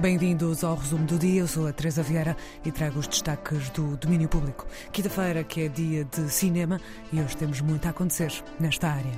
Bem-vindos ao resumo do dia. Eu sou a Teresa Vieira e trago os destaques do domínio público. Quinta-feira, que é dia de cinema, e hoje temos muito a acontecer nesta área.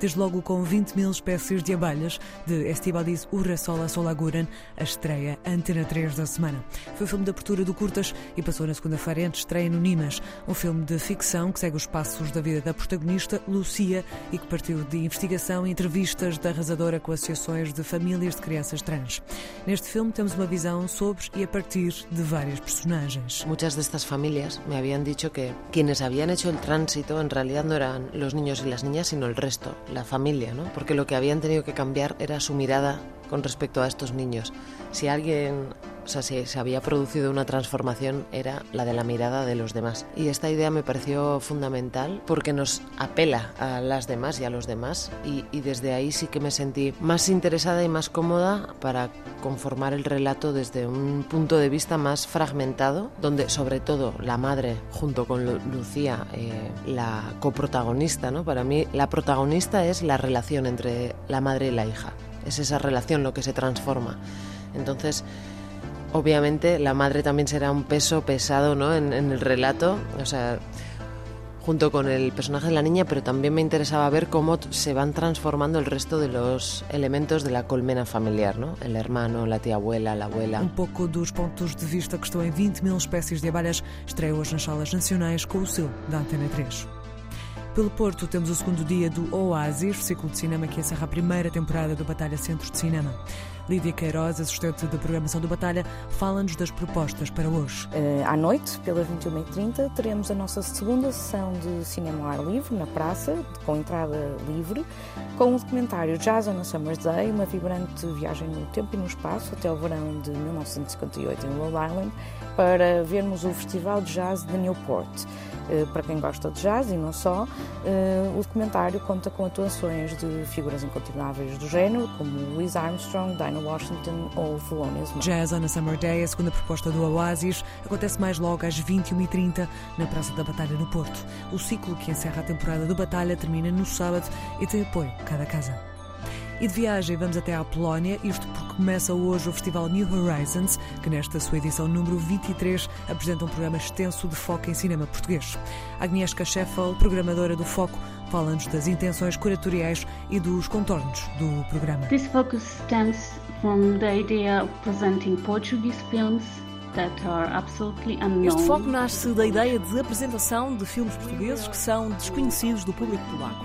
Desde logo com 20 mil espécies de abelhas de Estibadis Urrasola Solaguran, a estreia Antena 3 da semana. Foi o filme de abertura do Curtas e passou na segunda-feira entre estreia no Nimas, um filme de ficção que segue os passos da vida da protagonista, Lucia, e que partiu de investigação e entrevistas da arrasadora com associações de famílias de crianças trans. Neste filme temos uma sobre y a partir de varias personajes. Muchas de estas familias me habían dicho que quienes habían hecho el tránsito en realidad no eran los niños y las niñas, sino el resto, la familia, ¿no? Porque lo que habían tenido que cambiar era su mirada con respecto a estos niños. Si alguien o sea, si se había producido una transformación era la de la mirada de los demás. Y esta idea me pareció fundamental porque nos apela a las demás y a los demás y, desde ahí sí que me sentí más interesada y más cómoda para conformar el relato desde un punto de vista más fragmentado, donde sobre todo la madre junto con Lucía, eh, la coprotagonista, ¿no? Para mí la protagonista es la relación entre la madre y la hija. Es esa relación lo que se transforma. Entonces, obviamente la madre también será un peso pesado ¿no? en, en, el relato, o sea, junto con el personaje de la niña, pero también me interesaba ver cómo se van transformando el resto de los elementos de la colmena familiar, ¿no? El hermano, la tía abuela, la abuela. Um pouco dos pontos de vista que estão em 20 mil espécies de abelhas, estreia hoje nas salas nacionais com o seu da Antena 3. Pelo Porto temos o segundo dia do Oasis, ciclo de cinema que encerra a primeira temporada do Batalha Centro de Cinema. Lídia Queiroz, assistente de programação do Batalha, fala-nos das propostas para hoje. Uh, à noite, pela 21h30, teremos a nossa segunda sessão de cinema ao ar livre, na praça, com entrada livre, com o documentário Jazz on a Summer's Day, uma vibrante viagem no tempo e no espaço até o verão de 1958 em Rhode Island, para vermos o Festival de Jazz de Newport. Uh, para quem gosta de jazz e não só, uh, o documentário conta com atuações de figuras incontornáveis do género, como Louis Armstrong, Washington ou. Jazz on a Summer Day, a segunda proposta do Oasis, acontece mais logo às 21h30 na Praça da Batalha no Porto. O ciclo que encerra a temporada do Batalha termina no sábado e tem apoio cada casa. E de viagem vamos até à Polónia, isto porque começa hoje o Festival New Horizons, que nesta sua edição número 23 apresenta um programa extenso de foco em cinema português. Agnieszka Scheffel, programadora do Foco, fala-nos das intenções curatoriais e dos contornos do programa. This focus stems from the idea of presenting Portuguese films este foco nasce da ideia de apresentação de filmes portugueses que são desconhecidos do público polaco.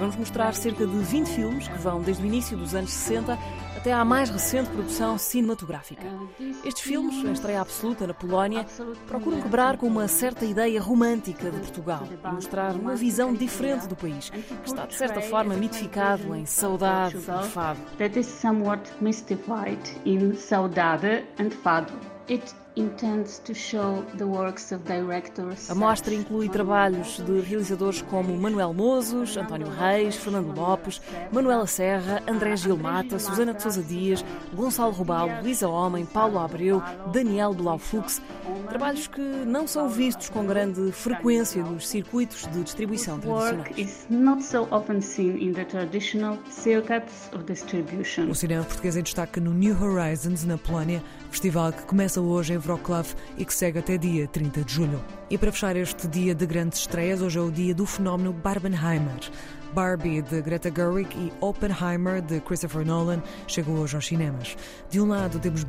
Vamos mostrar cerca de 20 filmes que vão desde o início dos anos 60 até à mais recente produção cinematográfica. Estes filmes, em estreia absoluta na Polónia, procuram quebrar com uma certa ideia romântica de Portugal e mostrar uma visão diferente do país, que está de certa forma mitificado em saudade e fado. That is somewhat mystified in saudade and fado. It a mostra inclui trabalhos de realizadores como Manuel Mozos, António Reis, Fernando Lopes, Manuela Serra, André Gilmata, Susana de Sousa Dias, Gonçalo Robalo, Luísa Homem, Paulo Abreu, Daniel Blaufux. Trabalhos que não são vistos com grande frequência nos circuitos de distribuição tradicionais. O cinema português em destaque no New Horizons, na Polónia, festival que começa hoje em Wrocław e que segue até dia 30 de julho. E para fechar este dia de grandes estreias, hoje é o dia do fenómeno Barbenheimer. Barbie de Greta Gerwig e Oppenheimer de Christopher Nolan chegou hoje aos cinemas. De um lado temos